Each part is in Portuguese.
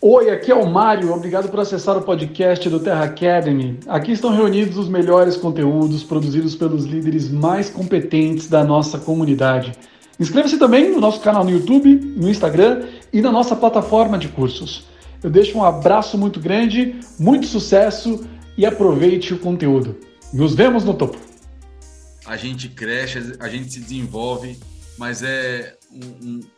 Oi, aqui é o Mário. Obrigado por acessar o podcast do Terra Academy. Aqui estão reunidos os melhores conteúdos produzidos pelos líderes mais competentes da nossa comunidade. Inscreva-se também no nosso canal no YouTube, no Instagram e na nossa plataforma de cursos. Eu deixo um abraço muito grande, muito sucesso e aproveite o conteúdo. Nos vemos no topo. A gente cresce, a gente se desenvolve, mas é,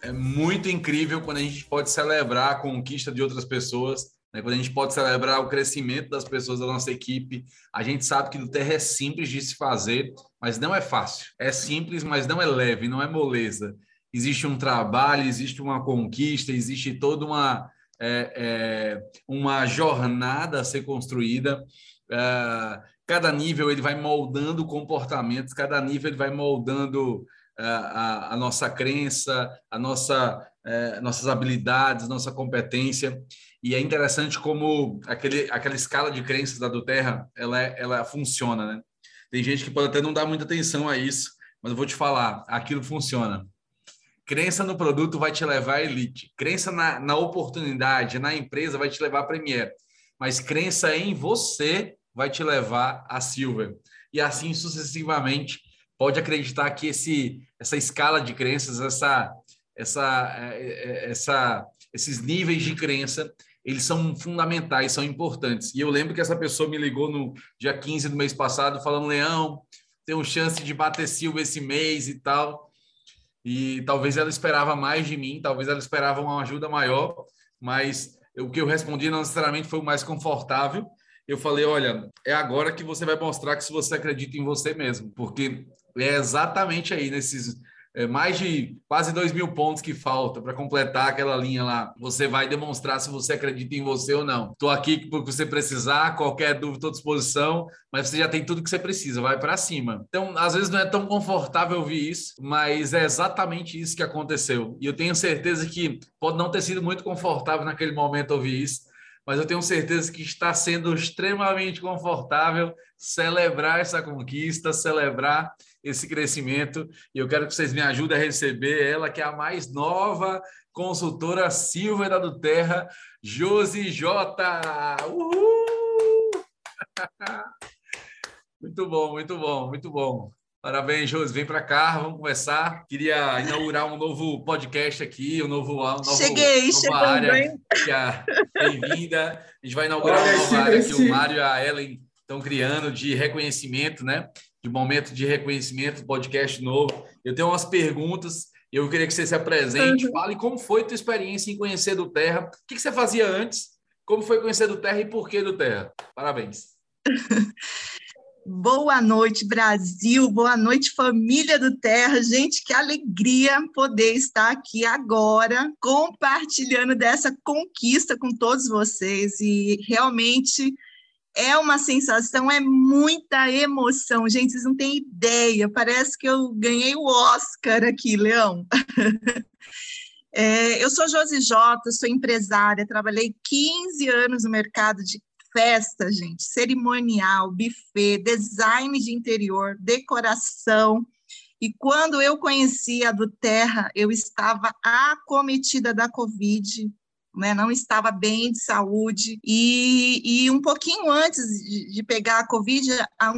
é muito incrível quando a gente pode celebrar a conquista de outras pessoas, né? quando a gente pode celebrar o crescimento das pessoas da nossa equipe. A gente sabe que no Terra é simples de se fazer, mas não é fácil. É simples, mas não é leve, não é moleza. Existe um trabalho, existe uma conquista, existe toda uma, é, é, uma jornada a ser construída. É, cada nível ele vai moldando comportamentos, cada nível ele vai moldando a, a nossa crença, a nossa, é, nossas habilidades, nossa competência. E é interessante como aquele, aquela escala de crenças da do Terra, ela, é, ela funciona, né? Tem gente que pode até não dar muita atenção a isso, mas eu vou te falar, aquilo funciona. Crença no produto vai te levar à elite. Crença na, na oportunidade, na empresa vai te levar à Premier. Mas crença em você vai te levar a Silver. E assim sucessivamente. Pode acreditar que esse, essa escala de crenças, essa, essa, é, é, essa, esses níveis de crença, eles são fundamentais, são importantes. E eu lembro que essa pessoa me ligou no dia 15 do mês passado, falando: Leão, tenho chance de bater Silva esse mês e tal. E talvez ela esperava mais de mim, talvez ela esperava uma ajuda maior, mas o que eu respondi não necessariamente foi o mais confortável. Eu falei: olha, é agora que você vai mostrar que se você acredita em você mesmo, porque é exatamente aí nesses é, mais de quase dois mil pontos que falta para completar aquela linha lá. Você vai demonstrar se você acredita em você ou não. Estou aqui porque você precisar, qualquer dúvida, estou à disposição, mas você já tem tudo que você precisa, vai para cima. Então, às vezes não é tão confortável ouvir isso, mas é exatamente isso que aconteceu. E eu tenho certeza que pode não ter sido muito confortável naquele momento ouvir isso, mas eu tenho certeza que está sendo extremamente confortável celebrar essa conquista, celebrar esse crescimento. E eu quero que vocês me ajudem a receber ela, que é a mais nova consultora Silvia do Terra, Josi J. Uhul! muito bom, muito bom, muito bom. Parabéns, Josi. Vem para cá, vamos conversar. Queria inaugurar um novo podcast aqui, um novo. Um novo cheguei, nova área. Bem-vinda. A gente vai inaugurar Olha, uma nova área que o Mário e a Ellen estão criando de reconhecimento, né? De momento de reconhecimento, podcast novo. Eu tenho umas perguntas. Eu queria que você se apresente, uhum. fale como foi a tua experiência em conhecer do Terra. O que, que você fazia antes? Como foi conhecer do Terra e por que do Terra? Parabéns. Boa noite, Brasil. Boa noite, família do Terra. Gente, que alegria poder estar aqui agora compartilhando dessa conquista com todos vocês. E realmente é uma sensação, é muita emoção. Gente, vocês não têm ideia. Parece que eu ganhei o Oscar aqui, Leão. É, eu sou Josi Jota, sou empresária, trabalhei 15 anos no mercado de festa, gente, cerimonial, buffet, design de interior, decoração. E quando eu conheci a do Terra, eu estava acometida da Covid, né, não estava bem de saúde. E, e um pouquinho antes de, de, pegar a Covid,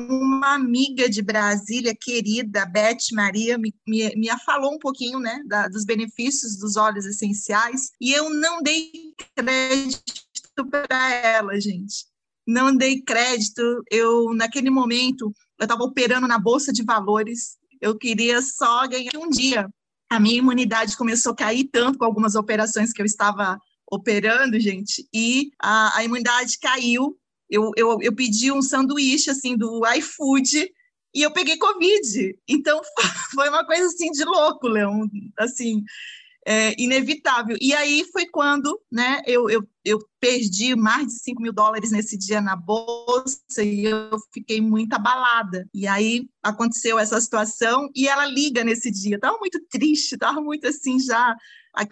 uma amiga de Brasília, querida, Beth Maria, me, me, me falou um pouquinho né, da, dos benefícios dos óleos essenciais, e eu não dei crédito para ela, gente. Não dei crédito. Eu, naquele momento, eu estava operando na Bolsa de Valores, eu queria só ganhar um dia. A minha imunidade começou a cair tanto com algumas operações que eu estava operando, gente, e a, a imunidade caiu. Eu, eu, eu pedi um sanduíche, assim, do iFood, e eu peguei Covid. Então, foi uma coisa, assim, de louco, Leão, assim, é, inevitável. E aí foi quando né, eu, eu, eu perdi mais de 5 mil dólares nesse dia na bolsa e eu fiquei muito abalada. E aí aconteceu essa situação e ela liga nesse dia. Estava muito triste, estava muito assim já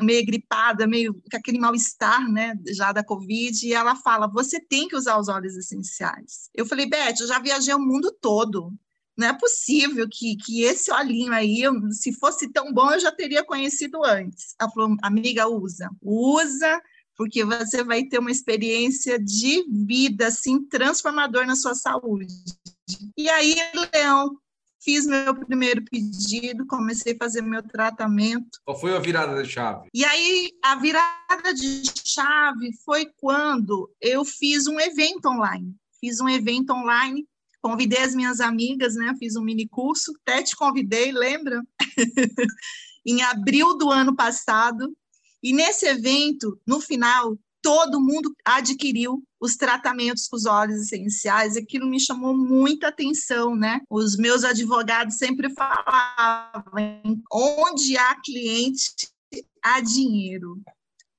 meio gripada, meio com aquele mal-estar, né, já da Covid, e ela fala, você tem que usar os óleos essenciais. Eu falei, Beth, eu já viajei o mundo todo, não é possível que, que esse olhinho aí, se fosse tão bom, eu já teria conhecido antes. Ela falou, amiga, usa. Usa, porque você vai ter uma experiência de vida assim transformador na sua saúde. E aí, Leão, fiz meu primeiro pedido, comecei a fazer meu tratamento. Qual foi a virada de chave? E aí, a virada de chave foi quando eu fiz um evento online. Fiz um evento online, convidei as minhas amigas, né? Fiz um mini curso, até te convidei, lembra? em abril do ano passado. E nesse evento, no final, todo mundo adquiriu os tratamentos com os óleos essenciais, aquilo me chamou muita atenção, né? Os meus advogados sempre falavam, onde há cliente, há dinheiro.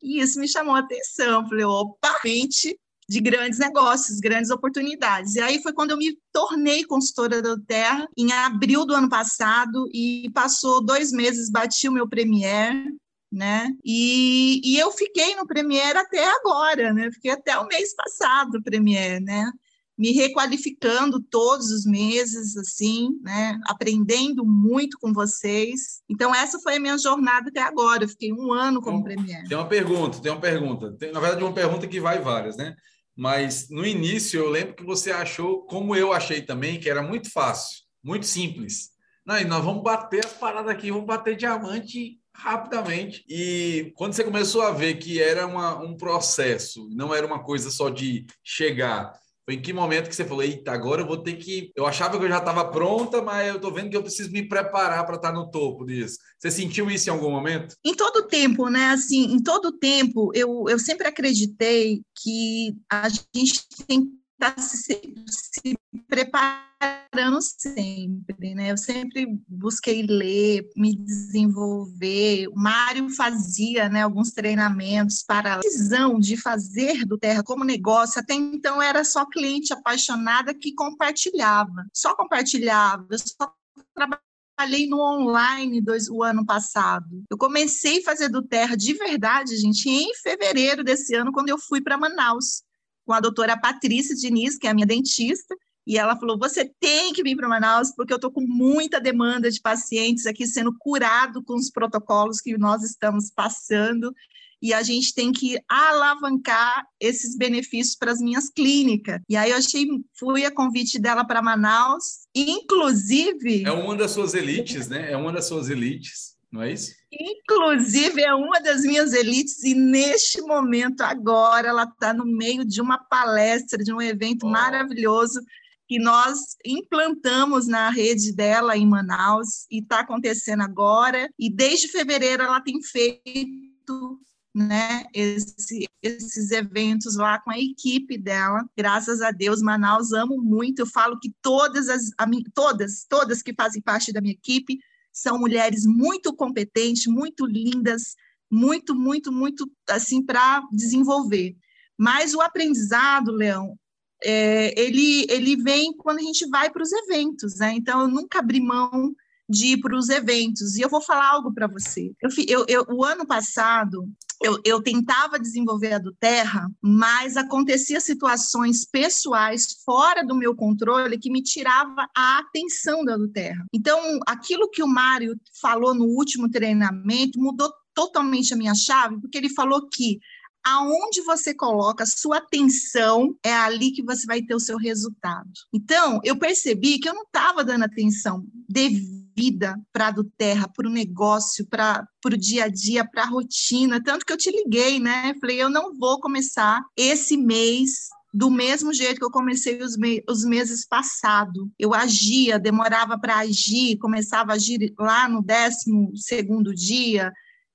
E isso me chamou a atenção, falei, opa, mente de grandes negócios, grandes oportunidades. E aí foi quando eu me tornei consultora da Terra, em abril do ano passado, e passou dois meses, bati o meu Premier, né? E, e eu fiquei no Premiere até agora, né? Fiquei até o mês passado no Premiere, né? Me requalificando todos os meses, assim, né? Aprendendo muito com vocês. Então, essa foi a minha jornada até agora. Eu fiquei um ano como então, Premiere. Tem uma pergunta, tem uma pergunta. Tem, na verdade, uma pergunta que vai várias, né? Mas no início eu lembro que você achou, como eu achei também, que era muito fácil, muito simples. Não, e nós vamos bater as paradas aqui, vamos bater diamante rapidamente. E quando você começou a ver que era uma, um processo, não era uma coisa só de chegar, foi em que momento que você falou, eita, agora eu vou ter que. Eu achava que eu já estava pronta, mas eu estou vendo que eu preciso me preparar para estar no topo disso. Você sentiu isso em algum momento? Em todo tempo, né? Assim, em todo tempo, eu, eu sempre acreditei que a gente tem estar se, se preparando sempre, né? Eu sempre busquei ler, me desenvolver. O Mário fazia, né, alguns treinamentos para a visão de fazer do Terra como negócio. Até então era só cliente apaixonada que compartilhava, só compartilhava, só trabalhei no online dois, o ano passado. Eu comecei a fazer do Terra de verdade, gente, em fevereiro desse ano, quando eu fui para Manaus com a doutora Patrícia Diniz, que é a minha dentista, e ela falou: você tem que vir para Manaus, porque eu estou com muita demanda de pacientes aqui sendo curado com os protocolos que nós estamos passando, e a gente tem que alavancar esses benefícios para as minhas clínicas. E aí eu achei, fui a convite dela para Manaus, inclusive. É uma das suas elites, né? É uma das suas elites não é isso? Inclusive, é uma das minhas elites, e neste momento, agora, ela está no meio de uma palestra, de um evento oh. maravilhoso que nós implantamos na rede dela em Manaus e está acontecendo agora. E desde fevereiro ela tem feito né, esse, esses eventos lá com a equipe dela. Graças a Deus, Manaus amo muito. Eu falo que todas as todas, todas que fazem parte da minha equipe são mulheres muito competentes, muito lindas, muito, muito, muito assim para desenvolver. Mas o aprendizado, Leão, é, ele, ele vem quando a gente vai para os eventos, né? Então, eu nunca abri mão de ir para os eventos. E eu vou falar algo para você. Eu, eu, eu, o ano passado, eu, eu, tentava desenvolver a do Terra, mas acontecia situações pessoais fora do meu controle que me tirava a atenção da do Terra. Então, aquilo que o Mário falou no último treinamento mudou totalmente a minha chave, porque ele falou que aonde você coloca sua atenção, é ali que você vai ter o seu resultado. Então, eu percebi que eu não estava dando atenção para a do terra, para o negócio, para o dia a dia, para a rotina, tanto que eu te liguei, né? Falei, eu não vou começar esse mês do mesmo jeito que eu comecei os, me os meses passados. Eu agia, demorava para agir, começava a agir lá no décimo segundo dia,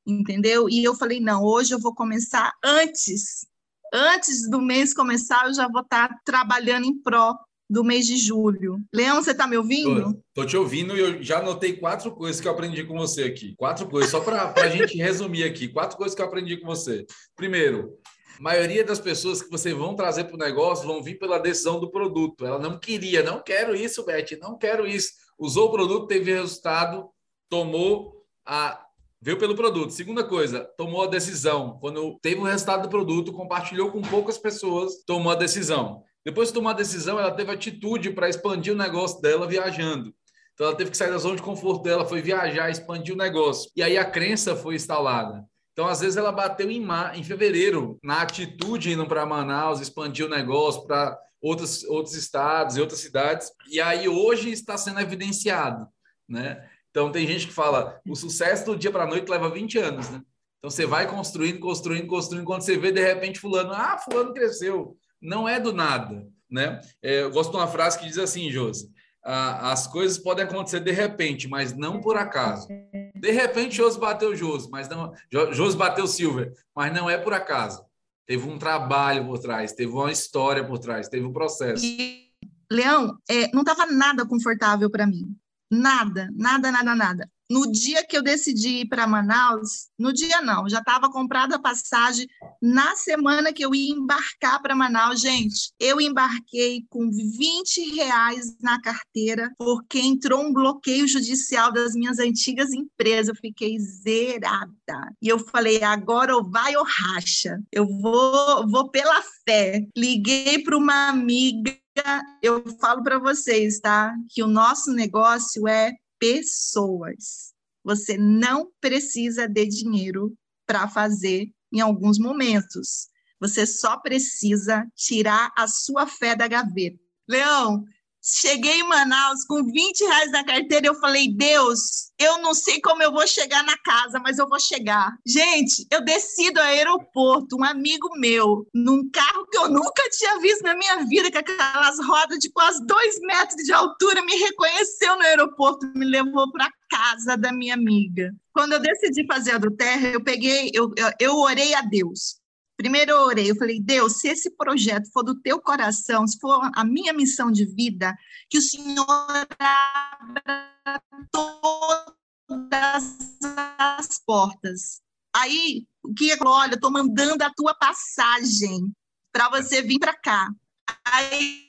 entendeu? E eu falei, não, hoje eu vou começar antes, antes do mês começar, eu já vou estar trabalhando em pró do mês de julho. Leão, você está me ouvindo? Tô, te ouvindo e eu já anotei quatro coisas que eu aprendi com você aqui. Quatro coisas, só para a gente resumir aqui. Quatro coisas que eu aprendi com você. Primeiro, a maioria das pessoas que você vão trazer para o negócio vão vir pela decisão do produto. Ela não queria, não quero isso, Beth, não quero isso. Usou o produto, teve resultado, tomou a Veio pelo produto. Segunda coisa, tomou a decisão. Quando teve o resultado do produto, compartilhou com poucas pessoas, tomou a decisão. Depois de tomar a decisão, ela teve atitude para expandir o negócio dela viajando. Então, ela teve que sair da zona de conforto dela, foi viajar, expandir o negócio. E aí a crença foi instalada. Então, às vezes, ela bateu em, mar, em fevereiro, na atitude indo para Manaus, expandir o negócio para outros, outros estados e outras cidades. E aí, hoje, está sendo evidenciado. Né? Então, tem gente que fala o sucesso do dia para a noite leva 20 anos. Né? Então, você vai construindo, construindo, construindo. Quando você vê, de repente, Fulano, ah, Fulano cresceu. Não é do nada. Né? É, eu gosto de uma frase que diz assim, Josi as coisas podem acontecer de repente, mas não por acaso. De repente, Josi bateu Josi, mas não. Josi bateu Silver, mas não é por acaso. Teve um trabalho por trás, teve uma história por trás, teve um processo. E, Leão, é, não estava nada confortável para mim. Nada, nada, nada, nada. No dia que eu decidi ir para Manaus, no dia não, já estava comprada a passagem. Na semana que eu ia embarcar para Manaus, gente, eu embarquei com 20 reais na carteira, porque entrou um bloqueio judicial das minhas antigas empresas. Eu fiquei zerada. E eu falei: agora ou vai ou racha. Eu vou, vou pela fé. Liguei para uma amiga eu falo para vocês, tá? Que o nosso negócio é pessoas. Você não precisa de dinheiro para fazer em alguns momentos. Você só precisa tirar a sua fé da gaveta. Leão, Cheguei em Manaus com 20 reais na carteira. Eu falei, Deus, eu não sei como eu vou chegar na casa, mas eu vou chegar. Gente, eu desci do aeroporto, um amigo meu, num carro que eu nunca tinha visto na minha vida, com aquelas rodas de quase dois metros de altura, me reconheceu no aeroporto, me levou para casa da minha amiga. Quando eu decidi fazer a do Terra, eu peguei, eu, eu, eu orei a Deus. Primeiro eu orei, eu falei, Deus, se esse projeto for do teu coração, se for a minha missão de vida, que o Senhor abra todas as portas. Aí, o que é, olha, eu estou mandando a tua passagem para você vir para cá. Aí,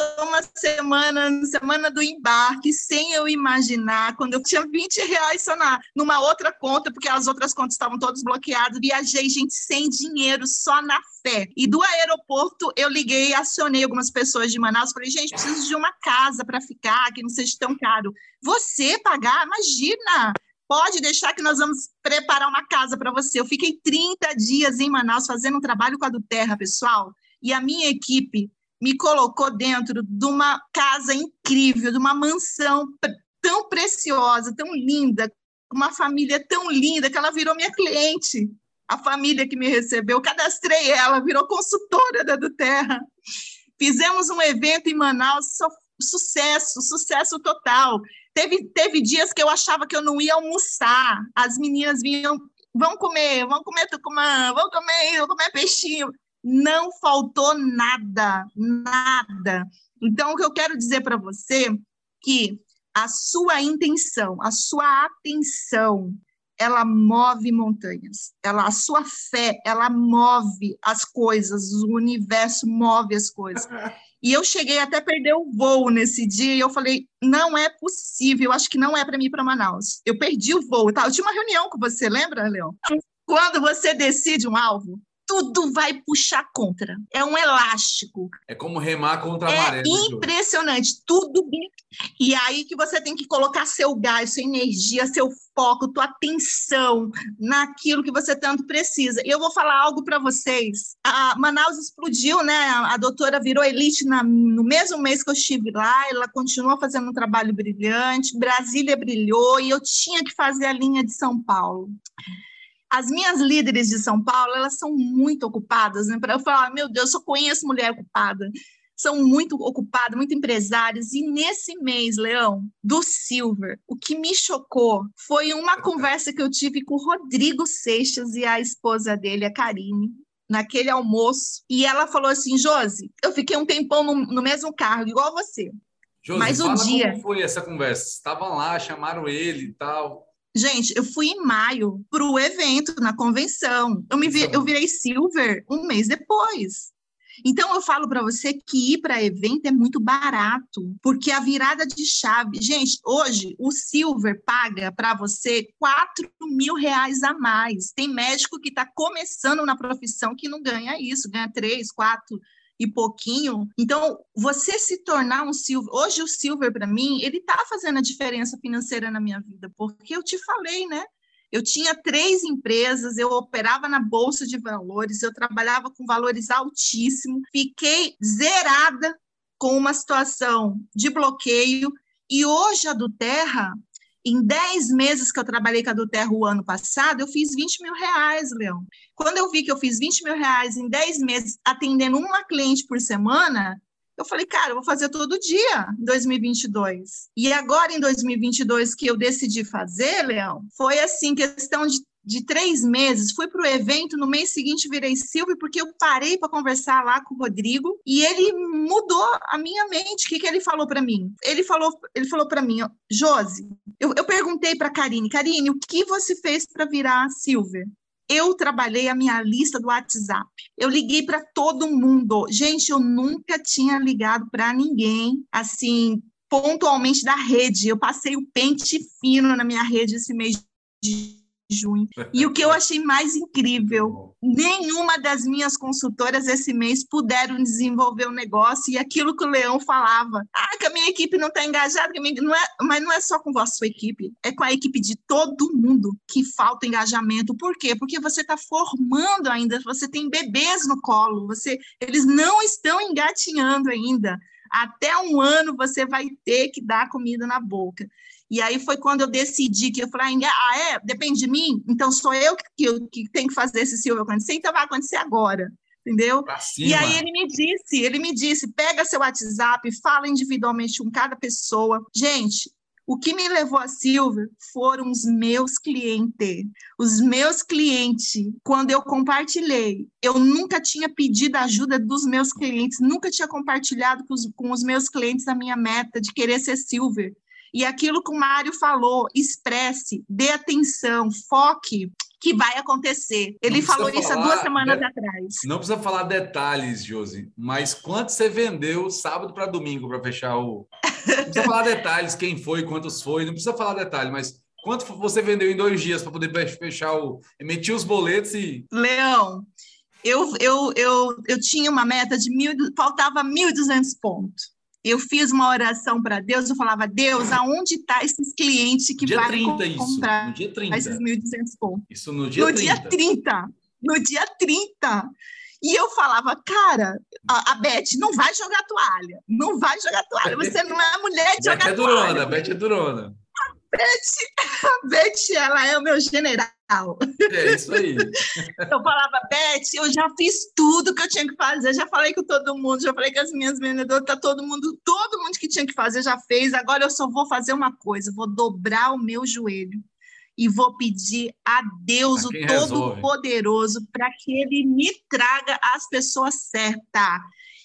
passou uma semana, semana do embarque, sem eu imaginar, quando eu tinha 20 reais só na, numa outra conta, porque as outras contas estavam todas bloqueadas, viajei, gente, sem dinheiro, só na fé. E do aeroporto, eu liguei, acionei algumas pessoas de Manaus, falei, gente, preciso de uma casa para ficar, que não seja tão caro. Você pagar? Imagina! Pode deixar que nós vamos preparar uma casa para você. Eu fiquei 30 dias em Manaus fazendo um trabalho com a do Terra, pessoal, e a minha equipe me colocou dentro de uma casa incrível, de uma mansão tão preciosa, tão linda, uma família tão linda que ela virou minha cliente. A família que me recebeu, cadastrei ela, virou consultora da do Terra. Fizemos um evento em Manaus, sucesso, sucesso total. Teve, teve dias que eu achava que eu não ia almoçar. As meninas vinham, vão comer, vão comer tucumã, vão comer, vão comer peixinho não faltou nada, nada. Então, o que eu quero dizer para você é que a sua intenção, a sua atenção, ela move montanhas. Ela, a sua fé, ela move as coisas, o universo move as coisas. E eu cheguei até a perder o voo nesse dia e eu falei, não é possível, eu acho que não é para mim ir para Manaus. Eu perdi o voo, tá? Eu tinha uma reunião com você, lembra, Leon? Quando você decide um alvo, tudo vai puxar contra. É um elástico. É como remar contra a é maré. É impressionante, tudo bem. E aí que você tem que colocar seu gás, sua energia, seu foco, tua atenção naquilo que você tanto precisa. E eu vou falar algo para vocês. A Manaus explodiu, né? A doutora virou elite na, no mesmo mês que eu estive lá, ela continua fazendo um trabalho brilhante, Brasília brilhou e eu tinha que fazer a linha de São Paulo as minhas líderes de São Paulo, elas são muito ocupadas, né? Para eu falar, meu Deus, eu só conheço mulher ocupada. São muito ocupadas, muito empresárias. E nesse mês, Leão, do Silver, o que me chocou foi uma conversa que eu tive com o Rodrigo Seixas e a esposa dele, a Karine, naquele almoço. E ela falou assim: Josi, eu fiquei um tempão no, no mesmo carro, igual você. Josi, Mas o dia. Como foi essa conversa? Estavam lá, chamaram ele e tal. Gente, eu fui em maio para o evento, na convenção. Eu, me vi, eu virei silver um mês depois. Então, eu falo para você que ir para evento é muito barato, porque a virada de chave. Gente, hoje o Silver paga para você 4 mil reais a mais. Tem médico que está começando na profissão que não ganha isso, ganha 3, 4 e pouquinho. Então, você se tornar um silver, hoje o silver para mim, ele está fazendo a diferença financeira na minha vida, porque eu te falei, né? Eu tinha três empresas, eu operava na bolsa de valores, eu trabalhava com valores altíssimos, fiquei zerada com uma situação de bloqueio e hoje a do Terra, em 10 meses que eu trabalhei com a do Terra o ano passado, eu fiz 20 mil reais, Leão. Quando eu vi que eu fiz 20 mil reais em 10 meses, atendendo uma cliente por semana, eu falei, cara, eu vou fazer todo dia em 2022. E agora, em 2022, que eu decidi fazer, Leão, foi assim, questão de de três meses, fui para o evento, no mês seguinte virei Silvio, porque eu parei para conversar lá com o Rodrigo e ele mudou a minha mente. O que, que ele falou para mim? Ele falou, ele falou para mim, Josi, eu, eu perguntei para Karine, Karine, o que você fez para virar Silvia? eu trabalhei a minha lista do WhatsApp. Eu liguei para todo mundo. Gente, eu nunca tinha ligado para ninguém, assim, pontualmente da rede. Eu passei o pente fino na minha rede esse mês de junho. E o que eu achei mais incrível, nenhuma das minhas consultoras esse mês puderam desenvolver o um negócio e aquilo que o Leão falava. Ah, que a minha equipe não está engajada, minha... não é... mas não é só com a sua equipe, é com a equipe de todo mundo que falta engajamento. Por quê? Porque você está formando ainda, você tem bebês no colo, você... eles não estão engatinhando ainda. Até um ano você vai ter que dar comida na boca. E aí foi quando eu decidi que eu falei, ah, é? Depende de mim? Então sou eu que, que, que tenho que fazer esse Silvio acontecer, então vai acontecer agora. Entendeu? E aí ele me disse, ele me disse, pega seu WhatsApp, fala individualmente com cada pessoa. Gente, o que me levou a Silvia foram os meus clientes. Os meus clientes, quando eu compartilhei, eu nunca tinha pedido ajuda dos meus clientes, nunca tinha compartilhado com os, com os meus clientes a minha meta de querer ser Silver. E aquilo que o Mário falou, expresse, dê atenção, foque, que vai acontecer. Ele falou isso há duas semanas atrás. Não precisa falar detalhes, Josi, mas quanto você vendeu sábado para domingo para fechar o. Não precisa falar detalhes, quem foi, quantos foi, não precisa falar detalhes, mas quanto você vendeu em dois dias para poder fechar o. Emitir os boletos e. Leão, eu, eu, eu, eu tinha uma meta de mil, faltava 1.200 pontos eu fiz uma oração para Deus, eu falava, Deus, aonde está esses clientes que dia vai 30 comprar isso, no dia 30. esses 1.200 pontos? Isso no dia no 30. dia 30. No dia 30. E eu falava, cara, a, a Beth não vai jogar toalha, não vai jogar toalha, você não é mulher de jogar é durona, toalha. A Beth é durona. Beth, a Beth, ela é o meu general. É isso aí. Eu falava, Beth, eu já fiz tudo que eu tinha que fazer, já falei com todo mundo, já falei com as minhas vendedoras, tá todo mundo, todo mundo que tinha que fazer já fez. Agora eu só vou fazer uma coisa, vou dobrar o meu joelho e vou pedir a Deus, o Todo-Poderoso, para que Ele me traga as pessoas certas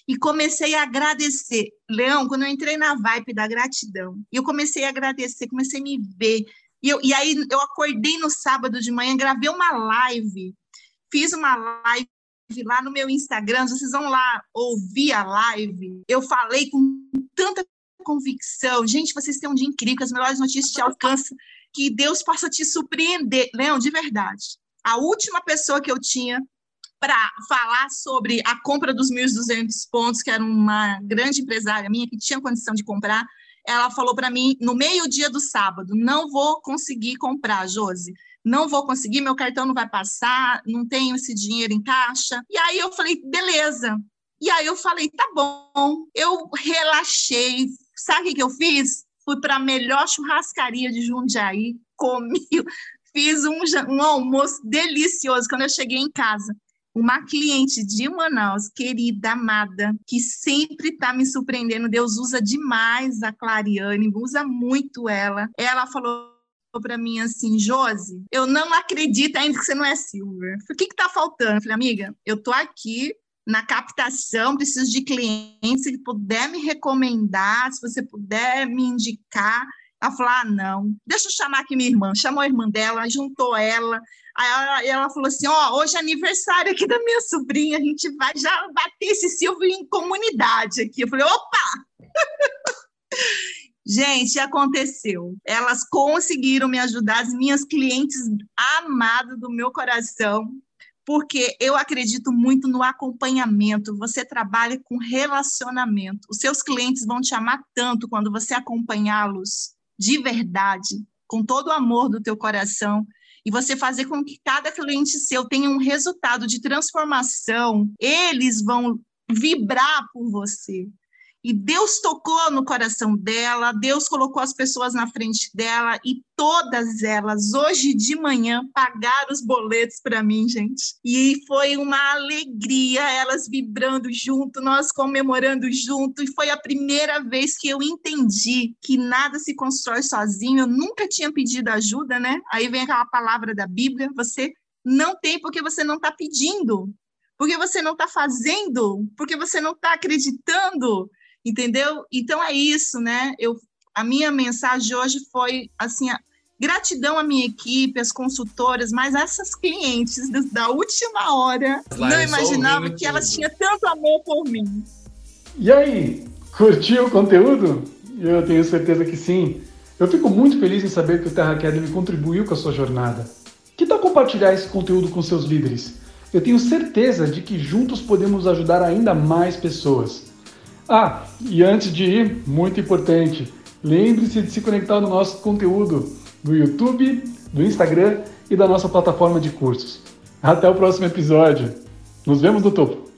e comecei a agradecer. Leão, quando eu entrei na vibe da gratidão, eu comecei a agradecer, comecei a me ver. E, eu, e aí eu acordei no sábado de manhã, gravei uma live, fiz uma live lá no meu Instagram, vocês vão lá ouvir a live. Eu falei com tanta convicção. Gente, vocês têm um dia incrível, as melhores notícias te alcançam, que Deus possa te surpreender. Leão, de verdade. A última pessoa que eu tinha para falar sobre a compra dos 1.200 pontos, que era uma grande empresária minha que tinha condição de comprar. Ela falou para mim no meio-dia do sábado: não vou conseguir comprar, Josi. Não vou conseguir, meu cartão não vai passar, não tenho esse dinheiro em caixa. E aí eu falei: beleza. E aí eu falei: tá bom. Eu relaxei. Sabe o que eu fiz? Fui para a melhor churrascaria de Jundiaí, comi, fiz um, um almoço delicioso. Quando eu cheguei em casa, uma cliente de Manaus, querida, amada, que sempre está me surpreendendo. Deus usa demais a Clariane, usa muito ela. Ela falou para mim assim, Josi, eu não acredito ainda que você não é Silver. O que está faltando? Eu falei, amiga, eu tô aqui na captação, preciso de clientes, se puder me recomendar, se você puder me indicar. Ela falou: ah, não, deixa eu chamar aqui minha irmã. Chamou a irmã dela, juntou ela. Aí ela, ela falou assim: ó, oh, hoje é aniversário aqui da minha sobrinha, a gente vai já bater esse Silvio em comunidade aqui. Eu falei: opa! Gente, aconteceu. Elas conseguiram me ajudar, as minhas clientes amadas do meu coração, porque eu acredito muito no acompanhamento. Você trabalha com relacionamento. Os seus clientes vão te amar tanto quando você acompanhá-los de verdade, com todo o amor do teu coração. e você fazer com que cada cliente seu tenha um resultado de transformação, eles vão vibrar por você. E Deus tocou no coração dela, Deus colocou as pessoas na frente dela e todas elas, hoje de manhã, pagaram os boletos para mim, gente. E foi uma alegria, elas vibrando junto, nós comemorando junto. E foi a primeira vez que eu entendi que nada se constrói sozinho. Eu nunca tinha pedido ajuda, né? Aí vem aquela palavra da Bíblia: você não tem porque você não está pedindo porque você não está fazendo, porque você não está acreditando, entendeu? Então é isso, né? Eu, a minha mensagem hoje foi assim, a, gratidão à minha equipe, às consultoras, mas essas clientes da última hora não imaginava que elas tinham tanto amor por mim. E aí, curtiu o conteúdo? Eu tenho certeza que sim. Eu fico muito feliz em saber que o Terra Academy contribuiu com a sua jornada. Que tal compartilhar esse conteúdo com seus líderes? Eu tenho certeza de que juntos podemos ajudar ainda mais pessoas. Ah, e antes de ir, muito importante, lembre-se de se conectar no nosso conteúdo do YouTube, do Instagram e da nossa plataforma de cursos. Até o próximo episódio. Nos vemos no topo!